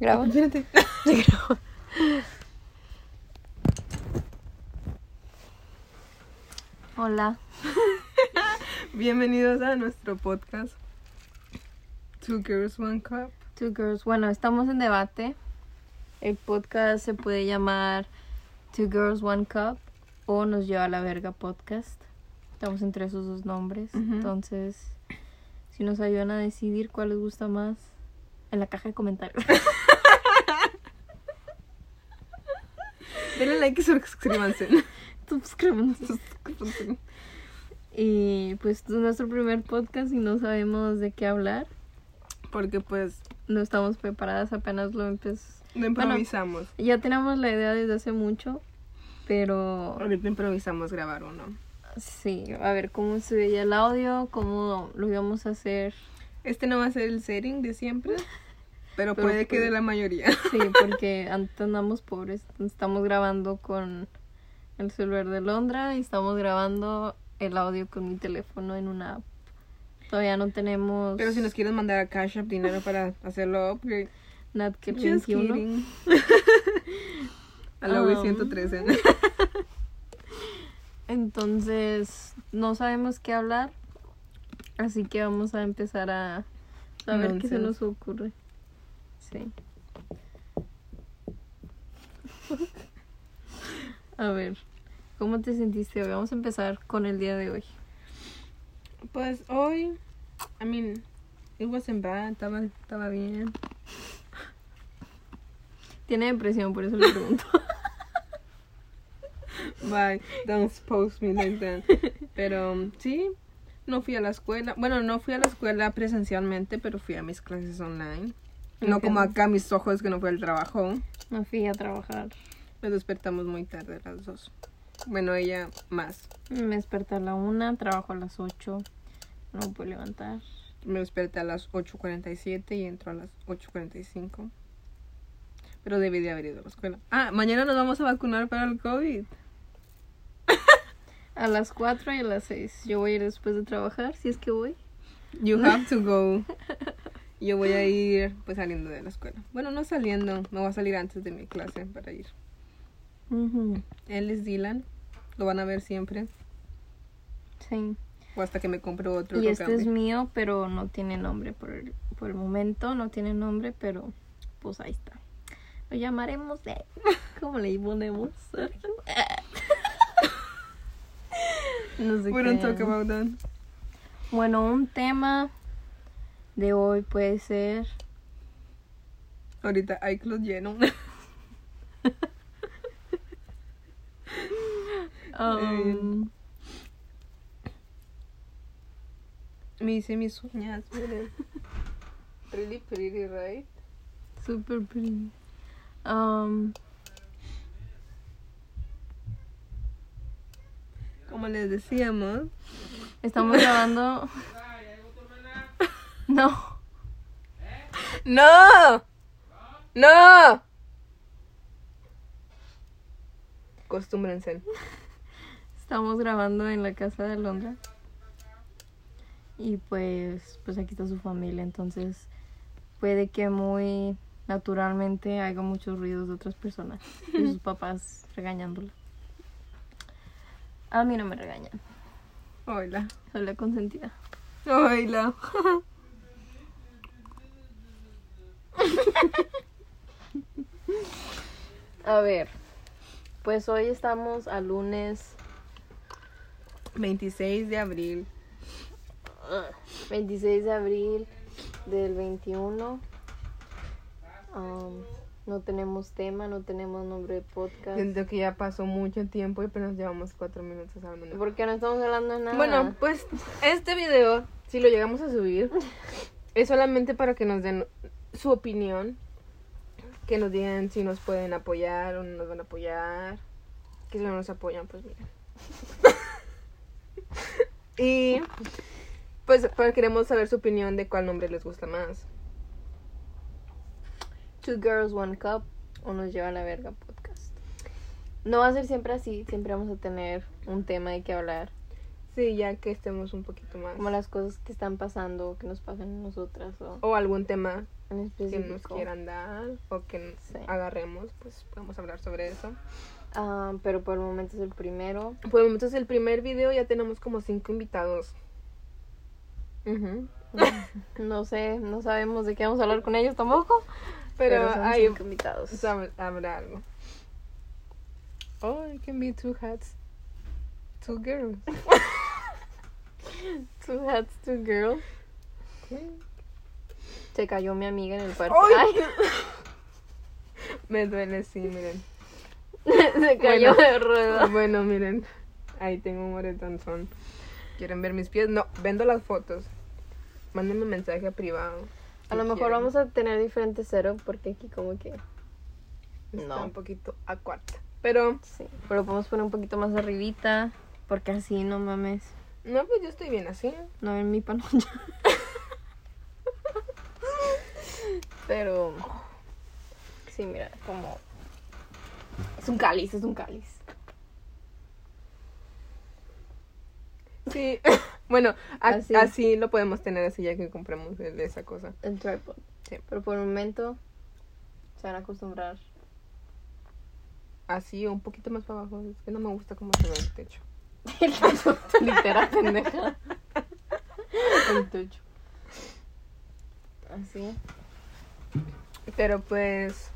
Espérate. Hola. Bienvenidos a nuestro podcast Two Girls One Cup. Two Girls. Bueno, estamos en debate. El podcast se puede llamar Two Girls One Cup o Nos lleva a la verga podcast. Estamos entre esos dos nombres. Entonces, si nos ayudan a decidir cuál les gusta más, en la caja de comentarios. Denle like y suscríbanse. Suscríbanse. Y pues es nuestro primer podcast y no sabemos de qué hablar. Porque pues No estamos preparadas, apenas lo empezamos. no improvisamos. Ya tenemos la idea desde hace mucho, pero Ahorita improvisamos grabar uno. sí, a ver cómo se veía el audio, cómo lo íbamos a hacer. Este no va a ser el setting de siempre, pero, Pero puede que puede- de la mayoría. Sí, porque antes andamos pobres. Estamos grabando con el celular de Londra y estamos grabando el audio con mi teléfono en una app. Todavía no tenemos Pero si nos quieren mandar a Cash App dinero para hacerlo upgrade. Nat que el Just 21. kidding. a la Um. 113. Entonces, no sabemos qué hablar. Así que vamos a empezar a, a ver qué se Nonsense. nos ocurre. Sí. a ver, ¿cómo te sentiste hoy? Vamos a empezar con el día de hoy. Pues hoy, I mean, it wasn't bad, estaba, estaba bien. Tiene depresión, por eso le pregunto. Bye, don't expose me like that. Pero sí, no fui a la escuela. Bueno, no fui a la escuela presencialmente, pero fui a mis clases online. No como acá mis ojos que no fue al trabajo. Me fui a trabajar. Nos despertamos muy tarde las dos. Bueno, ella más. Me desperté a la una, trabajo a las ocho. No me puedo levantar. Me desperté a las 8.47 y entro a las 8.45. Pero debí de haber ido a la escuela. Ah, mañana nos vamos a vacunar para el COVID. A las cuatro y a las seis. Yo voy a ir después de trabajar, si es que voy. You have to go. Yo voy a ir pues saliendo de la escuela. Bueno, no saliendo, me voy a salir antes de mi clase para ir. Él es Dylan, lo van a ver siempre. Sí. O hasta que me compro otro. Y este cambie. es mío, pero no tiene nombre por el, por el momento, no tiene nombre, pero pues ahí está. Lo llamaremos de... ¿Cómo le ponemos? No sé We don't qué. talk about that. Bueno, un tema de hoy puede ser... Ahorita iCloud lleno. um, me hice mis uñas, miren. Really pretty, right? super pretty. Um, Como les decíamos. estamos grabando... No. ¡No! ¡No! Acostúmbrense. Estamos grabando en la casa de Londra. Y pues, pues aquí está su familia, entonces puede que muy naturalmente haga muchos ruidos de otras personas y sus papás regañándola. A mí no me regañan, Hola. soy la consentida. Hola. A ver, pues hoy estamos a lunes 26 de abril. 26 de abril del 21. Um, no tenemos tema, no tenemos nombre de podcast. Siento que ya pasó mucho tiempo y apenas llevamos cuatro minutos hablando. Porque no estamos hablando de nada. Bueno, pues este video, si lo llegamos a subir, es solamente para que nos den su opinión. Que nos digan si nos pueden apoyar o no nos van a apoyar. Que si no nos apoyan, pues miren. y pues, pues queremos saber su opinión de cuál nombre les gusta más. Two Girls, One Cup o nos lleva a la verga podcast. No va a ser siempre así, siempre vamos a tener un tema de que hablar. Sí, ya que estemos un poquito más. Como las cosas que están pasando, que nos pasan a nosotras o O algún tema en que nos quieran dar o que Sí. agarremos, pues podemos hablar sobre eso. Ah, pero por el momento es el primero. Por el momento es el primer video, ya tenemos como cinco invitados. Ujú. No sé, no sabemos de qué vamos a hablar con ellos tampoco. Pero, Pero, hay, cinco invitados. sab- habrá algo. Oh, it can be two hats. Two girls. Two hats, two girls. Se cayó mi amiga en el parque. ¡Ay! Me duele, sí, miren. se cayó Bueno. de rueda. Bueno, miren. Ahí tengo un moretonzón. ¿Quieren ver mis pies? No, vendo las fotos. Mándenme un mensaje privado. A lo mejor vamos a tener diferentes setup porque aquí como que Está No. un poquito a cuarta. Pero, sí. Pero podemos poner un poquito más arribita porque así no mames. No, pues yo estoy bien así. No en mi panocha. Pero sí, mira, como es un cáliz, es un cáliz. Sí. bueno, Así. así. lo podemos tener así ya que compramos el- esa cosa. El tripod. Sí. Pero por el momento se van a acostumbrar. Así o un poquito más para abajo. Es que no me gusta cómo se ve el techo. Literal, pendeja. El techo. Así. Pero pues.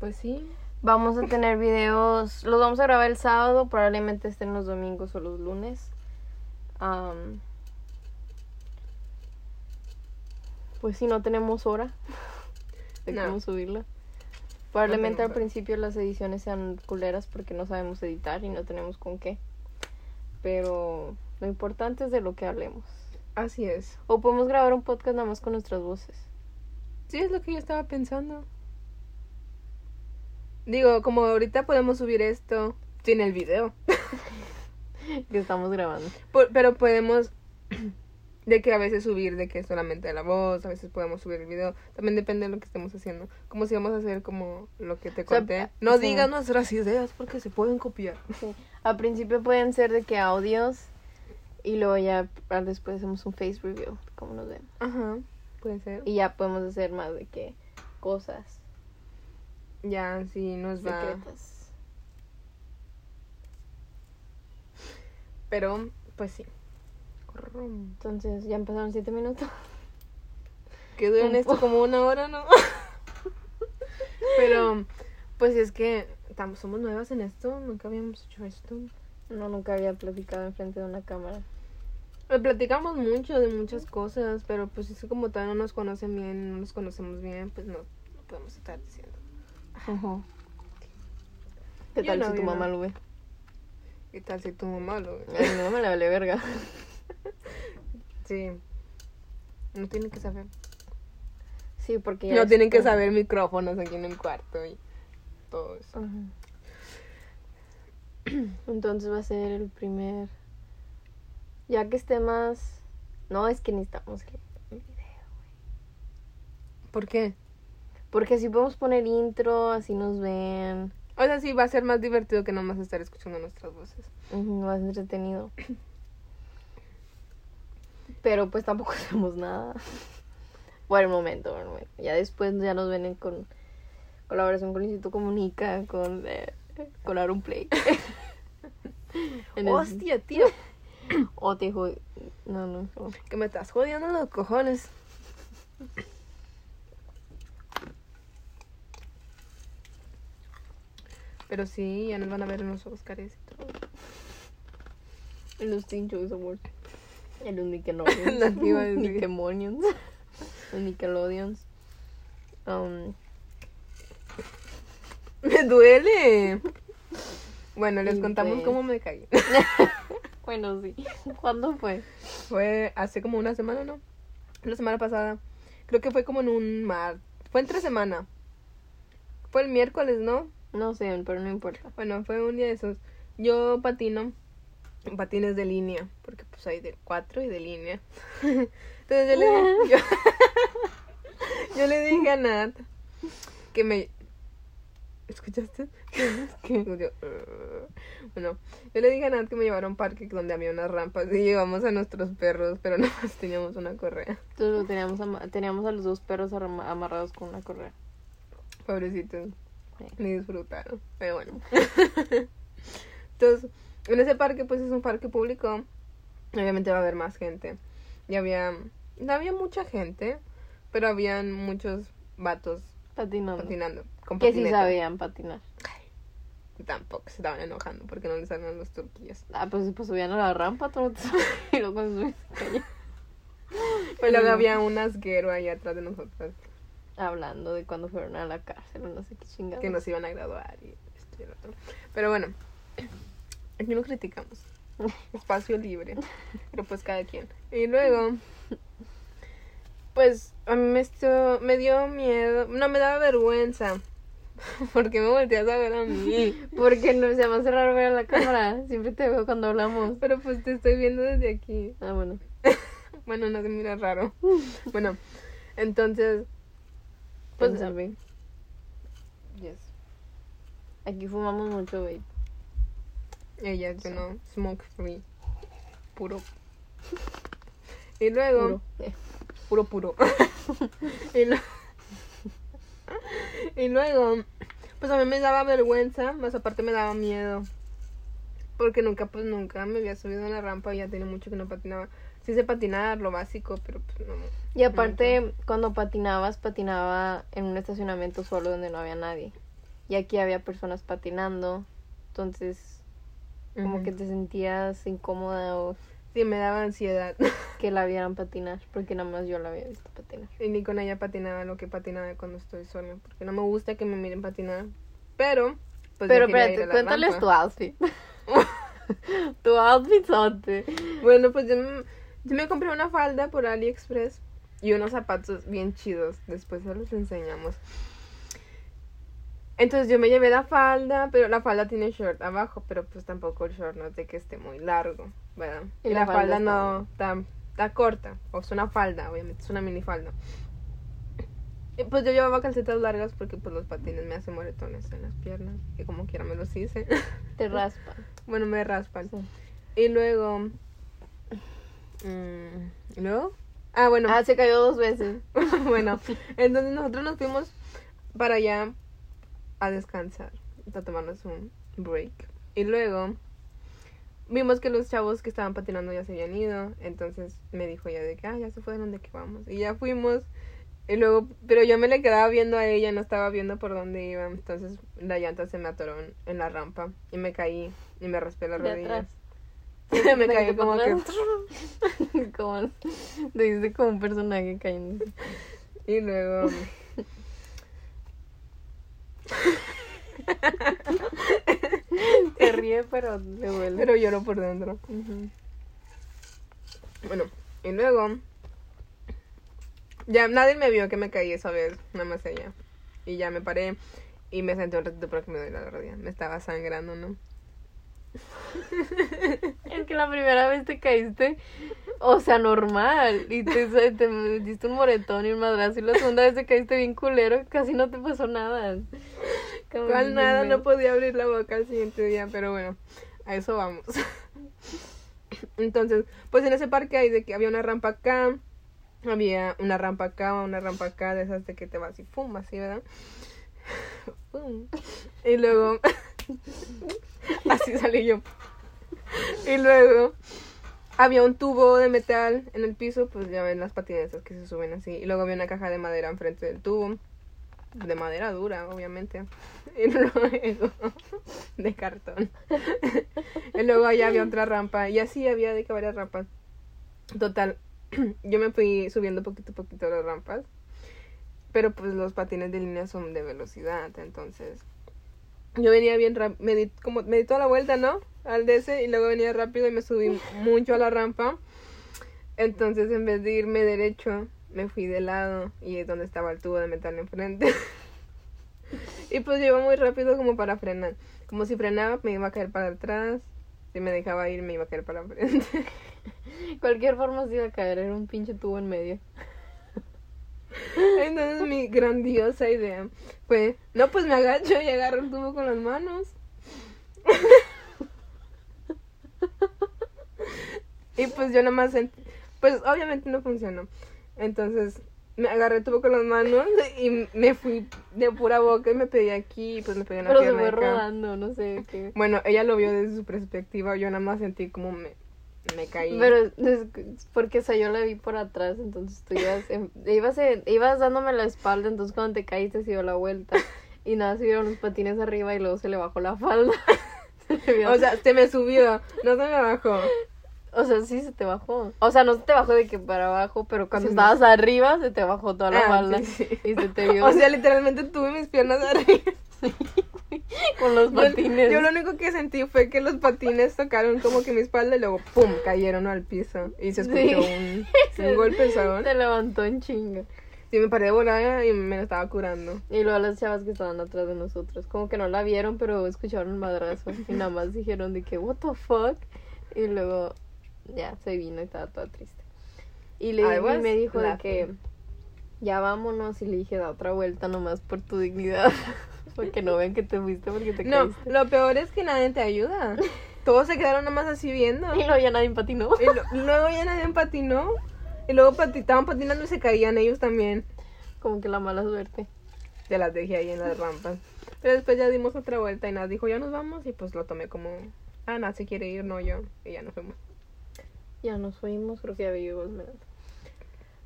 Pues sí. Vamos a tener videos, los vamos a grabar el sábado, probablemente estén los domingos o los lunes. Am, pues si no tenemos hora de No. cómo subirla. Probablemente al principio las ediciones sean culeras porque no sabemos editar y no tenemos con qué. Pero lo importante es de lo que hablemos. Así es. O podemos grabar un podcast nada más con nuestras voces. Sí, es lo que yo estaba pensando. Digo, como ahorita podemos subir esto sin el video. Que estamos grabando. Por- pero podemos de que a veces subir de que solamente la voz, a veces podemos subir el video. También depende de lo que estemos haciendo. Como si vamos a hacer como lo que te O sea, conté. No sí. digas nuestras ideas porque se pueden copiar. Sí. Al principio pueden ser de que audios y luego ya después hacemos un face review, como nos vemos. Ajá, puede ser. Y ya podemos hacer más de que cosas Ya, sí, nos va. secretas. Pero, pues sí. Entonces, ya empezaron siete minutos. Que duran esto como una hora, ¿no? Pero, pues es que somos nuevas en esto, nunca habíamos hecho esto. No, nunca había platicado enfrente de una cámara. Eh, Platicamos mucho de muchas cosas, pero pues es que como todavía no nos conocen bien, no nos conocemos bien, pues no, no podemos estar diciendo. ¿Qué Yo tal no, si tu mamá lo ve? ¿Qué tal si tu mamá lo ve? Ay, mi mamá le vale verga. Sí. No tienen que saber. Sí, porque ya No tienen que saber micrófonos aquí en el cuarto y todo eso. Ajá. Entonces va a ser el primer. Ya que esté más. No, es que necesitamos el el video. ¿Por qué? Porque así podemos poner intro, así nos ven. O sea, sí, va a ser más divertido que nomás estar escuchando nuestras voces. Ujú, Más entretenido. Pero pues tampoco hacemos nada. Por el momento, por el momento. Ya después ya nos ven en con colaboración con el Instituto Comunica, con, eh, con Aaron Play. Hostia, tío. O te jod- No, no. no. Que me estás jodiendo los cojones. Pero sí, ya nos van a ver en los Oscars y todo. En los Teen Choice Awards. En los Nickelodeons. Lo que iba a decir. Nickelodeons. Los Nickelodeons. Um, ¡Me duele! Bueno, les Y contamos pues- cómo me caí. bueno, sí. ¿Cuándo fue? Fue hace como una semana, ¿no? La semana pasada. Creo que fue como en un mar. Fue entre semana. Fue el miércoles, ¿no? No sé, pero no importa. Bueno, fue un día de esos. Yo patino patines de línea, porque pues hay de cuatro y de línea. Entonces yo le, yo, yo le dije a Nat que me... ¿Escuchaste? ¿Qué? Yo, "Ugh". bueno, yo le dije a Nat que me llevara a un parque donde había unas rampas y llevamos a nuestros perros, pero nada más teníamos una correa. Entonces teníamos, ama- teníamos a los dos perros amarrados con una correa. Pobrecitos, Sí. ni disfrutaron, pero bueno. Entonces, en ese parque, pues es un parque público, obviamente va a haber más gente. Y había, no había mucha gente, pero habían muchos vatos Patinando. patinando. Con Que sí sabían patinar. Tampoco se estaban enojando porque no les salían los turquillos. Ah, pues, pues subían a la rampa, sabes. Y luego calle. Pero luego había un asguero ahí atrás de nosotros Hablando de cuando fueron a la cárcel no sé qué chingados. que nos iban a graduar y esto y el otro. Pero bueno, aquí no criticamos. Espacio libre. Pero pues cada quien. Y luego, pues a mí me, esto, me dio miedo. No, me daba vergüenza. Porque me volteas a ver a mí. Porque no se me hace raro ver a la cámara. Siempre te veo cuando hablamos. Pero pues te estoy viendo desde aquí. Ah, bueno. Bueno, no se mira raro. Bueno, entonces, pues yes. aquí fumamos mucho, babe. Ella, yo no, smoke free. Puro. Y luego, Puro. Eh, puro, puro. y, lo- y luego, pues a mí me daba vergüenza, más aparte me daba miedo. Porque nunca, pues nunca me había subido a la rampa y ya tenía mucho que no patinaba. Sí sé patinar, lo básico, pero pues no. Y aparte, cuando patinabas, patinaba en un estacionamiento solo donde no había nadie. Y aquí había personas patinando. Entonces, como que te sentías incómoda o Sí, me daba ansiedad. que la vieran patinar. Porque nada más yo la había visto patinar. Y ni con ella patinaba lo que patinaba cuando estoy sola. Porque no me gusta que me miren patinar. Pero, pues Pero espérate, cuéntales rampa. tu outfit. tu outfit. Bueno, pues yo me, yo me compré una falda por AliExpress y unos zapatos bien chidos. Después se los enseñamos. Entonces yo me llevé la falda, pero la falda tiene short abajo, pero pues tampoco el short no es de que esté muy largo, ¿verdad? Y Y, la la, falda no está, está corta, o es una falda, obviamente, es una mini falda. Y pues yo llevaba calcetas largas porque pues los patines me hacen moretones en las piernas, y como quiera me los hice. Te raspa. bueno, me raspan. Sí. Y luego. mm, ¿y luego? Ah, bueno. Ah, se cayó dos veces. bueno, entonces nosotros nos fuimos para allá a descansar, a tomarnos un break. Y luego vimos que los chavos que estaban patinando ya se habían ido. Entonces me dijo ella de que, ah, ya se fueron, ¿de qué vamos? Y ya fuimos. Y luego, pero yo me le quedaba viendo a ella, no estaba viendo por dónde iba. Entonces la llanta se me atoró en, en la rampa y me caí y me raspé la De rodilla. atrás. me caí como que. que. como. Te dice como un personaje cayendo. Y luego. Se ríe, pero le duele. Pero lloro por dentro. Bueno, y luego. Ya nadie me vio que me caí esa vez, nada más ella. Y ya me paré y me senté un ratito porque me dolía la rodilla. Me estaba sangrando, ¿no? Es que la primera vez te caíste, o sea, normal. Y te, te diste un moretón y un madrazo. Y la segunda vez te caíste bien culero. Casi no te pasó nada. Como Igual nada, no podía abrir la boca al siguiente día, pero bueno, a eso vamos. Entonces, pues en ese parque hay de que había una rampa acá, había una rampa acá, una rampa acá, de esas de que te vas y pum, así, ¿verdad? Pum. Y luego, así salí yo. Y luego, había un tubo de metal en el piso, pues ya ven las patinetas que se suben así. Y luego había una caja de madera enfrente del tubo. De madera dura, obviamente. Y luego de cartón. Y luego allá había otra rampa. Y así había de varias rampas. Total, yo me fui subiendo poquito a poquito las rampas. Pero pues los patines de línea son de velocidad. Entonces, yo venía bien rápido. Me di, como, me di toda la vuelta, ¿no? Al DC. Y luego venía rápido y me subí mucho a la rampa. Entonces, en vez de irme derecho, me fui de lado y es donde estaba el tubo de metal enfrente. y pues yo iba muy rápido como para frenar. Como si frenaba, me iba a caer para atrás. Si me dejaba ir, me iba a caer para frente. Cualquier forma se iba a caer, era un pinche tubo en medio. Entonces mi grandiosa idea fue, no, pues me agacho y agarro el tubo con las manos. y pues yo nada más sentí, pues obviamente no funcionó. Entonces me agarré el tubo con las manos y me fui de pura boca y me pedí aquí y pues me pedí una Pero se fue acá. rodando, no sé qué. Bueno, ella lo vio desde su perspectiva, yo nada más sentí como me, me caí. Pero es porque o sea, yo la vi por atrás, entonces tú ibas, en- ibas, en- ibas dándome la espalda, entonces cuando te caíste se dio la vuelta. Y nada, se vieron los patines arriba y luego se le bajó la falda. O sea, se me subió, no se me bajó. o sea, sí se te bajó. O sea, no se te bajó de que para abajo, pero cuando Sí, estabas arriba se te bajó toda la Ah, sí, sí. Y se te vio O sea, literalmente tuve mis piernas arriba. con los patines. Yo, lo único que sentí fue que los patines tocaron como que mi espalda y luego ¡pum! cayeron al piso. Y se escuchó un, un golpezón. Se levantó en chinga. Sí, me paré de volada y me lo estaba curando. Y luego las chavas que estaban atrás de nosotros, como que no la vieron, pero escucharon el madrazo. Y nada más dijeron de que, what the fuck. Y luego ya se vino y estaba toda triste. Y, le, y me dijo de que, ya vámonos. Y le dije, da otra vuelta nomás por tu dignidad. porque no ven que te fuiste porque te No, caíste. lo peor es que nadie te ayuda. Todos se quedaron nada más así viendo. Y luego ya nadie patinó. Y lo- luego ya nadie patinó. Y luego estaban patinando y se caían ellos también. Como que la mala suerte. Ya las dejé ahí en las rampas. Pero después ya dimos otra vuelta y nada dijo, ya nos vamos. Y pues lo tomé como, ah, nada, se quiere ir, no yo. Y ya nos fuimos. Ya nos fuimos, creo que ya llegó Esmeralda.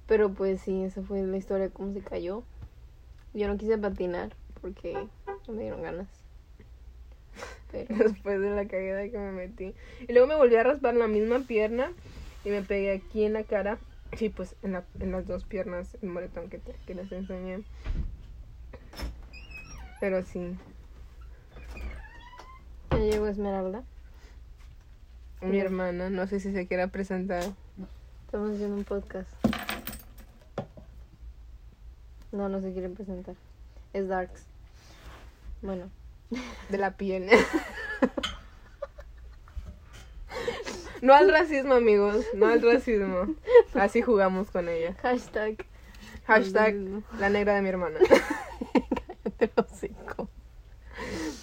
Pero pues sí, esa fue la historia de cómo se cayó. Yo no quise patinar porque no me dieron ganas. Pero Después de la caída que me metí. Y luego me volví a raspar la misma pierna. Y me pegué aquí en la cara. Sí, pues en, la, en las dos piernas, el moretón que, te- que les enseñé. Pero sí, ya llegó Esmeralda. mi hermana, no sé si se quiera presentar. Estamos haciendo un podcast. No, no se quieren presentar. Es Darks. Bueno, De la piel. No al racismo, amigos. No al racismo. Así jugamos con ella. hashtag. Hashtag la negra de mi hermana. Cállate el hocico.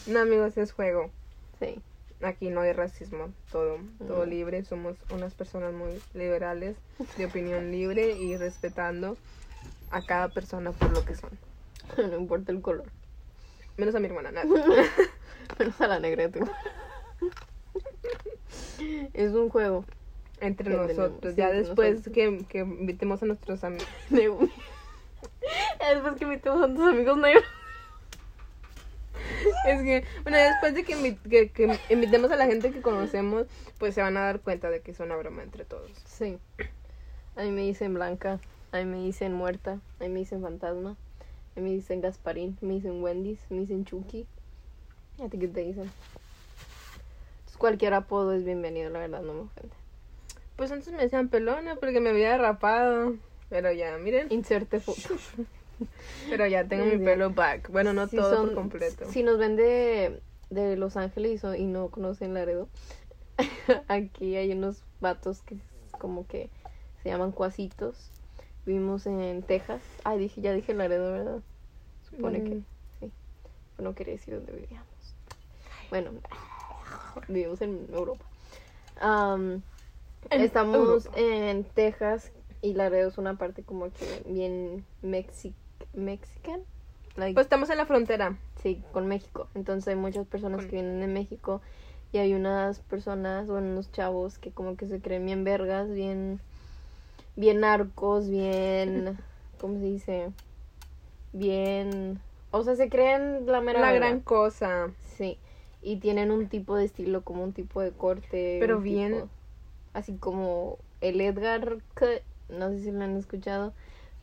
No, amigos, es juego. Sí. Aquí no hay racismo. Todo, todo Mm. libre. Somos unas personas muy liberales, de opinión libre y respetando a cada persona por lo que son. No importa el color. Menos a mi hermana, nada. Menos a la negra de tu Es un juego. Entre nosotros. ya después nosotros. que, que invitemos a nuestros amigos. Después que metemos a tus amigos negros. Es que, bueno, después de que, invi- que, que invitemos a la gente que conocemos, pues se van a dar cuenta de que es una broma entre todos. Sí. A mí me dicen Blanca. A mí me dicen Muerta. A mí me dicen Fantasma. A mí me dicen Gasparín. Me dicen Wendy's. Me dicen Chucky. ¿Y a ti qué te dicen? Cualquier apodo es bienvenido, la verdad, no me ofende. Pues antes me decían pelona porque me había rapado. Pero ya, miren. Inserte foto. Pero ya tengo mi pelo back. Bueno, no Si todo son- por completo. Si nos ven de, de Los Ángeles y, no conocen Laredo, aquí hay unos vatos que como que se llaman cuasitos. Vivimos en Texas. Ay, dije, ya dije Laredo, ¿verdad? Supone que Mm. sí. Pero no quería decir dónde vivíamos. Bueno, vivimos en Europa. En estamos Europa. en Texas y Laredo es una parte como que bien mexi mexican. Like, Pues estamos en la frontera. Sí, con México. Entonces hay muchas personas Con- que vienen de México y hay unas personas, bueno, unos chavos que como que se creen bien vergas, bien, bien narcos, bien, ¿cómo se dice? Bien, o sea, se creen la mera La gran cosa. Sí, y tienen un tipo de estilo, como un tipo de corte. Pero bien- tipo- así como el Edgar Cut, no sé si lo han escuchado,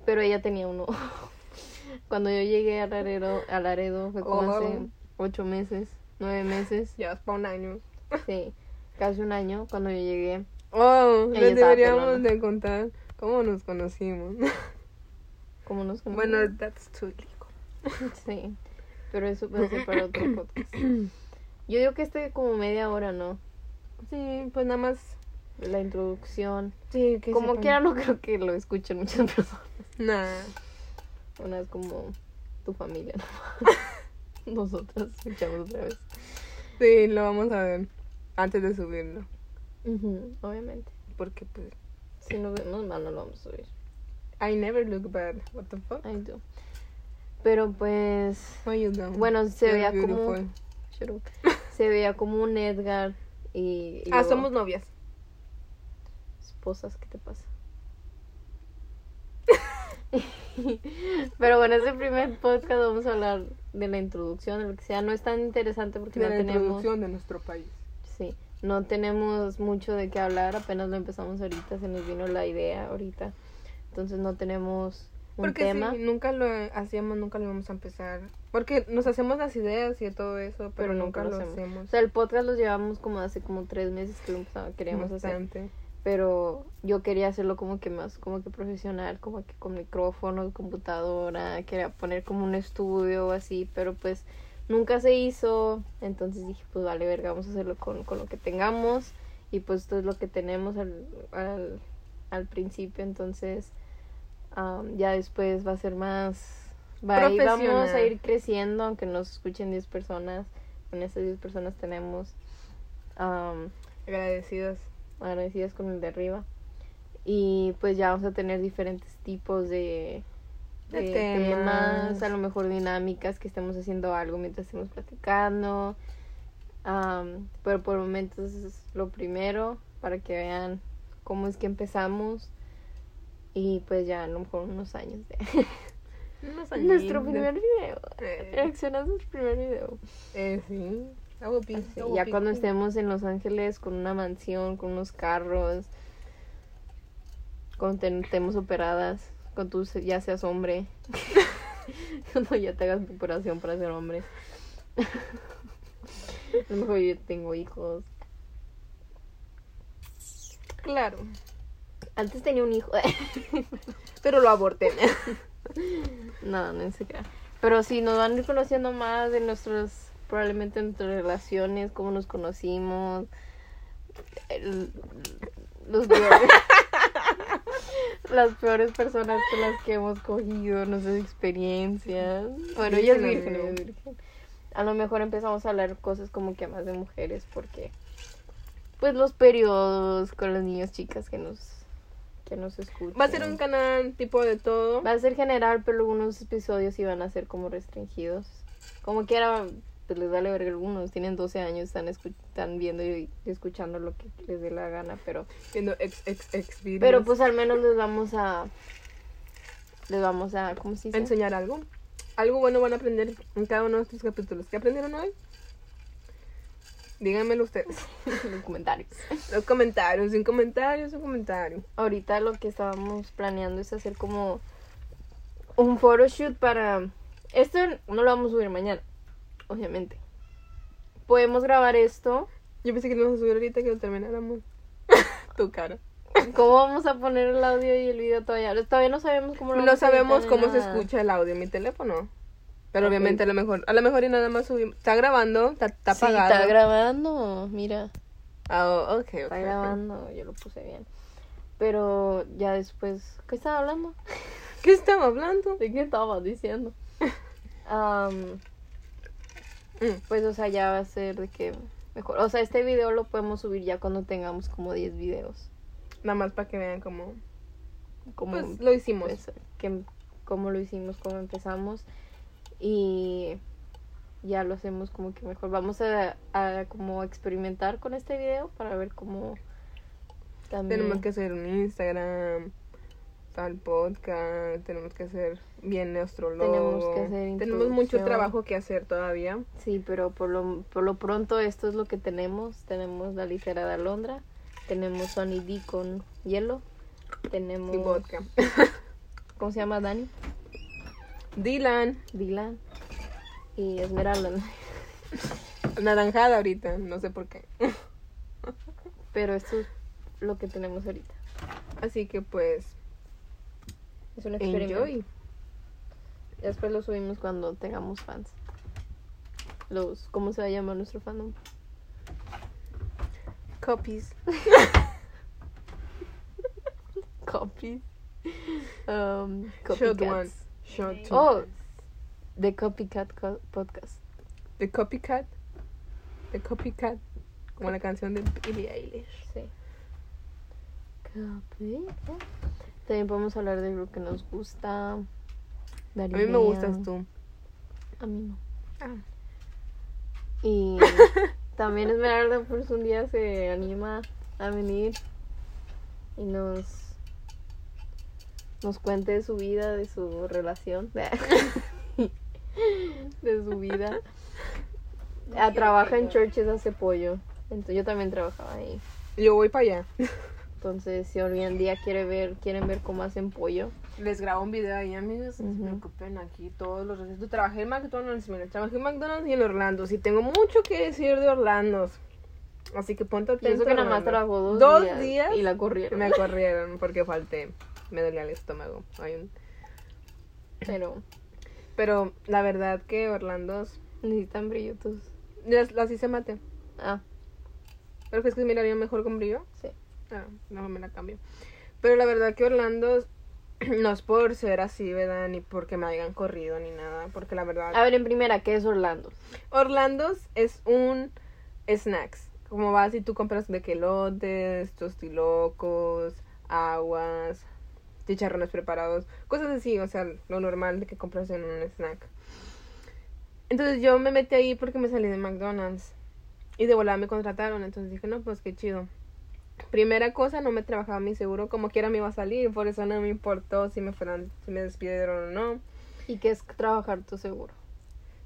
pero ella tenía uno. Cuando yo llegué a Laredo, a Laredo fue como Oh. hace ocho meses, nueve meses, Ya es para un año. sí, casi un año cuando yo llegué. Oh, les deberíamos de contar cómo nos conocimos. ¿Cómo nos conocimos? bueno, that's too illegal. sí, pero eso puede ser para otro podcast. Yo digo que este como media hora, ¿no? Sí, pues nada más. La introducción. Sí, que Como sepan. quiera, no creo que lo escuchen muchas personas. Nah. Una es como tu familia, ¿no? Nosotros escuchamos otra vez. Sí, lo vamos a ver antes de subirlo. Ujú, obviamente. Porque pues. Si nos vemos mal, no lo vamos a subir. I never look bad. What the fuck? I do. Pero pues. Bueno, se You're veía como. beautiful. Se veía como un Edgar y. y Ah, luego somos novias. Esposas, ¿qué te pasa? Pero bueno, este primer podcast vamos a hablar de la introducción, de lo que sea. No es tan interesante porque De no la tenemos. introducción de nuestro país. Sí, no tenemos mucho de qué hablar, apenas lo empezamos ahorita, se nos vino la idea ahorita. Entonces no tenemos un Porque tema, sí, nunca lo hacíamos, nunca lo íbamos a empezar. Porque nos hacemos las ideas y todo eso, pero, nunca, lo hacemos. O sea, el podcast lo llevamos como hace como tres meses que lo empezaba- queríamos hacer. Pero yo quería hacerlo como que más, como que profesional, como que con micrófono, computadora, quería poner como un estudio o así, pero pues nunca se hizo. Entonces dije, pues vale, verga, vamos a hacerlo con, con lo que tengamos. Y pues esto es lo que tenemos al, al, al principio, entonces am, ya después va a ser más... Va, vamos a ir creciendo, aunque nos escuchen 10 personas. Con esas 10 personas tenemos... am, Agradecidos. agradecidas con el de arriba. Y pues ya vamos a tener diferentes tipos de, De de temas. a lo mejor dinámicas que estemos haciendo algo mientras estemos platicando. Am, pero por momentos es lo primero para que vean cómo es que empezamos. Y pues ya a lo mejor unos años de Unos nuestro añitos. primer video. Eh. Reaccionando al primer video. Eh, sí. Así, ya cuando estemos en Los Ángeles con una mansión, con unos carros, cuando te- estemos operadas, cuando tú ya seas hombre, cuando ya te hagas tu operación para ser hombre. A lo mejor yo tengo hijos. Claro. Antes tenía un hijo. Pero lo aborté. no, no se crea. Pero sí, nos van a ir conociendo más de nuestras, probablemente nuestras relaciones, cómo nos conocimos, el- los peores, las peores personas con las que hemos cogido, nuestras experiencias. Bueno, ella es Virgen, ella es virgen. A lo mejor empezamos a hablar cosas como que más de mujeres porque, pues, los periodos con las niñas chicas que nos, que nos escuchan. Va a ser un canal tipo de todo. Va a ser general, pero algunos episodios van a ser como restringidos. Como quiera, pues les vale ver algunos. Tienen 12 años, están, están viendo y, escuchando lo que les dé la gana, pero... Viendo ex, ex, ex videos. Pero pues al menos les vamos a... Les vamos a... ¿Cómo se dice? enseñar algo. Algo bueno van a aprender en cada uno de estos capítulos. ¿Qué aprendieron hoy? Díganmelo ustedes. los comentarios. Los comentarios, un comentario, un comentario. Ahorita lo que estábamos planeando es hacer como un photoshoot para... Esto no lo vamos a subir mañana, obviamente. Podemos grabar esto Yo pensé que lo íbamos a subir ahorita que lo termináramos. tu cara. ¿Cómo vamos a poner el audio y el video todavía? Todavía no sabemos cómo lo No vamos sabemos cómo se escucha el audio en mi teléfono. Pero obviamente a lo mejor, a lo mejor y nada más subimos. Está grabando, está, está Sí, apagado. está grabando, mira, Ah, oh, ok, ok, está grabando, yo lo puse bien. Pero ya después, ¿qué estaba hablando? ¿Qué estaba hablando? ¿De qué estaba diciendo? Mm. pues, o sea, ya va a ser de que mejor. O sea, este video lo podemos subir ya cuando tengamos como 10 videos. Nada más para que vean cómo Como pues, lo hicimos. pues, que, cómo lo hicimos, cómo empezamos. Y ya lo hacemos como que mejor. Vamos a, a como experimentar con este video para ver cómo también. Tenemos que hacer un Instagram, tal podcast, tenemos que hacer bien nuestro logo. Tenemos que hacer Tenemos mucho trabajo que hacer todavía. Sí, pero por lo, por lo pronto esto es lo que tenemos. Tenemos la ligera de alondra. Tenemos Sony D con hielo. Tenemos... Y vodka. ¿Cómo se llama Dani? Dylan, Dylan. Y Esmeralda. naranjada ahorita, no sé por qué. Pero esto es lo que tenemos ahorita. Así que pues, Es un experimento. enjoy. Después lo subimos cuando tengamos fans. Los, ¿cómo se va a llamar nuestro fandom? Copies. Copies. Um, copycats. Ones. Short Oh. The Copycat Co- Podcast. The Copycat. The Copycat. Como la canción de Billie Eilish. Sí. Copycat. También podemos hablar de lo que nos gusta. A mí me gustas tú. A mí no. Ah. Y también Esmeralda pues un día se anima a venir y nos nos cuente de su vida, de su relación, de su vida. Ah, trabaja en churches, hace pollo. Entonces yo también trabajaba ahí. Yo voy para allá. Entonces si algún día quiere ver, quieren ver cómo hacen pollo, Les grabo un video ahí, amigos. No se Ujú. preocupen aquí todos los recesos. Trabajé en McDonald's, mira, trabajé en McDonald's y en Orlando. Sí, tengo mucho que decir de Orlando. Así que ponte atento. pienso que nada más trabajó dos, Dos días, días y la corrieron. Me corrieron porque falté. Me dolía el estómago. Hay un- Pero Pero la verdad que Orlando necesitan brillo tus. las, las hice mate. Ah, ¿Pero crees que se miraría mejor con brillo? sí. Ah, no me la cambio. Pero la verdad que Orlando no es por ser así, ¿verdad? Ni porque me hayan corrido ni nada. Porque la verdad. A ver, en primera, ¿qué es Orlando? Orlando's es un snacks. Como vas y tú compras de quelotes, tostilocos, aguas, chicharrones preparados, cosas así, o sea, lo normal de que compras en un snack. Entonces yo me metí ahí porque me salí de McDonald's y de volada me contrataron, entonces dije, no, pues qué chido. Primera cosa, no me trabajaba mi seguro, como quiera me iba a salir, por eso no me importó si me fueran, si me despidieron o no. ¿Y qué es trabajar tu seguro?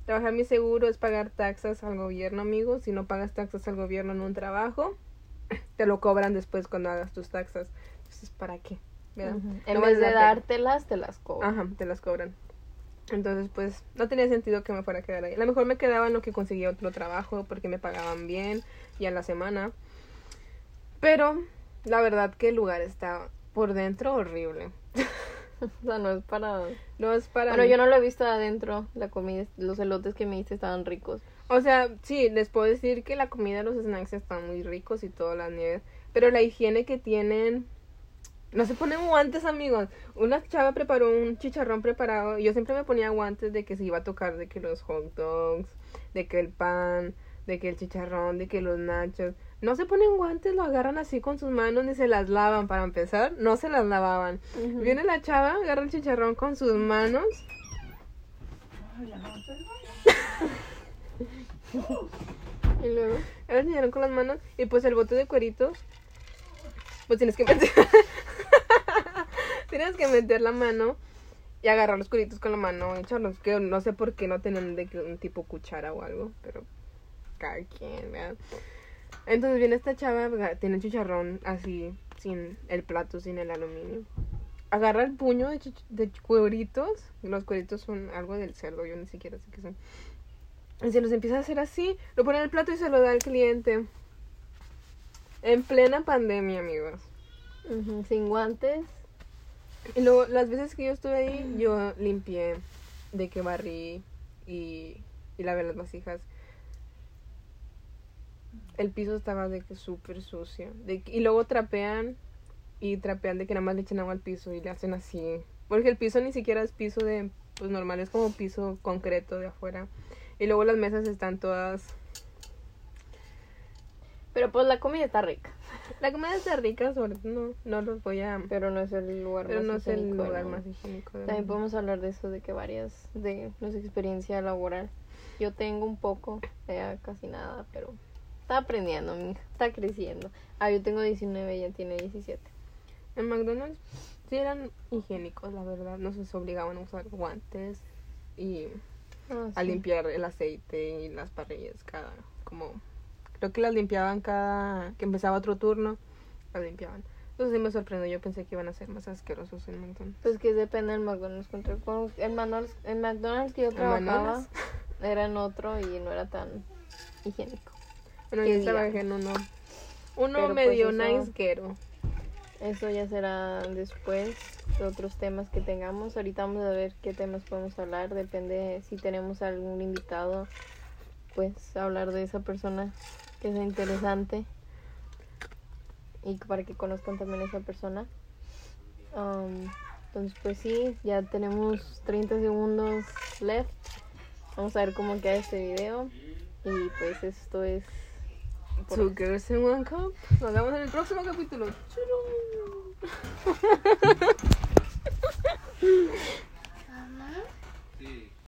Trabajar mi seguro es pagar taxas al gobierno, amigo. Si no pagas taxas al gobierno en un trabajo, te lo cobran después cuando hagas tus taxas. Entonces, ¿para qué? En vez de dártelas, te las cobran. Ajá, te las cobran. Entonces, pues, no tenía sentido que me fuera a quedar ahí. A lo mejor me quedaba en lo que conseguía otro trabajo porque me pagaban bien y a la semana. Pero, la verdad que el lugar está por dentro horrible. O sea, no es para... No es para Bueno, mí. yo no lo he visto adentro. La comida, los elotes que me diste estaban ricos. O sea, sí, les puedo decir que la comida, los snacks están muy ricos y todas las nieves. Pero la higiene que tienen. No se ponen guantes, amigos. Una chava preparó un chicharrón preparado. Y yo siempre me ponía guantes de que se iba a tocar de que los hot dogs, de que el pan, de que el chicharrón, de que los nachos. No se ponen guantes, lo agarran así con sus manos ni se las lavan. Para empezar, no se las lavaban. Viene la chava, agarra el chicharrón con sus manos. Y luego... Ahora enseñaron con las manos y pues el bote de cueritos pues tienes que meter tienes que meter la mano y agarrar los cueritos con la mano echarlos que no sé por qué no tenían de un tipo cuchara o algo pero cada quien ¿verdad? entonces viene esta chava tiene chicharrón así sin el plato sin el aluminio agarra el puño de, de cueritos los cueritos son algo del cerdo yo ni siquiera sé qué son y se los empieza a hacer así, lo pone en el plato y se lo da al cliente. En plena pandemia, amigos. Sin guantes. Luego, las veces que yo estuve ahí, yo limpié, de que barrí y, y lavé las vasijas. El piso estaba de que súper sucio. De que- y luego trapean y trapean de que nada más le echan agua al piso y le hacen así. Porque el piso ni siquiera es piso de, pues normal, es como piso concreto de afuera. Y luego las mesas están todas Pero pues la comida está rica. La comida está rica, sobre todo no, no los voy a... Pero no es el lugar Pero más no es el higiénico lugar más higiénico También mundo. podemos hablar de eso, de que varias, de nuestra experiencia laboral. Yo tengo un poco, ella casi nada, pero está aprendiendo, mi hija, está creciendo. Ah, yo tengo 19, ella tiene 17. En McDonald's sí eran higiénicos, la verdad. Nos obligaban a usar guantes y Ah, a limpiar el aceite y las parrillas cada... como... Creo que las limpiaban cada... que empezaba otro turno, las limpiaban. Entonces sí me sorprendió, yo pensé que iban a ser más asquerosos en McDonald's. Pues que depende del McDonald's. contra- con- El McDonald's, el McDonald's que yo ¿El trabajaba era en otro y no era tan higiénico. Bueno, ¿Qué yo trabajé en uno... Uno Pero, pues, medio eso- nice Eso ya será después de otros temas que tengamos. Ahorita vamos a ver qué temas podemos hablar. Depende si tenemos algún invitado, pues hablar de esa persona que sea interesante y para que conozcan también a esa persona. Um, Entonces, pues sí, ya tenemos 30 segundos left. Vamos a ver cómo queda este video. Y pues esto es... Two. Girls in One Cup. Nos vemos en el próximo capítulo.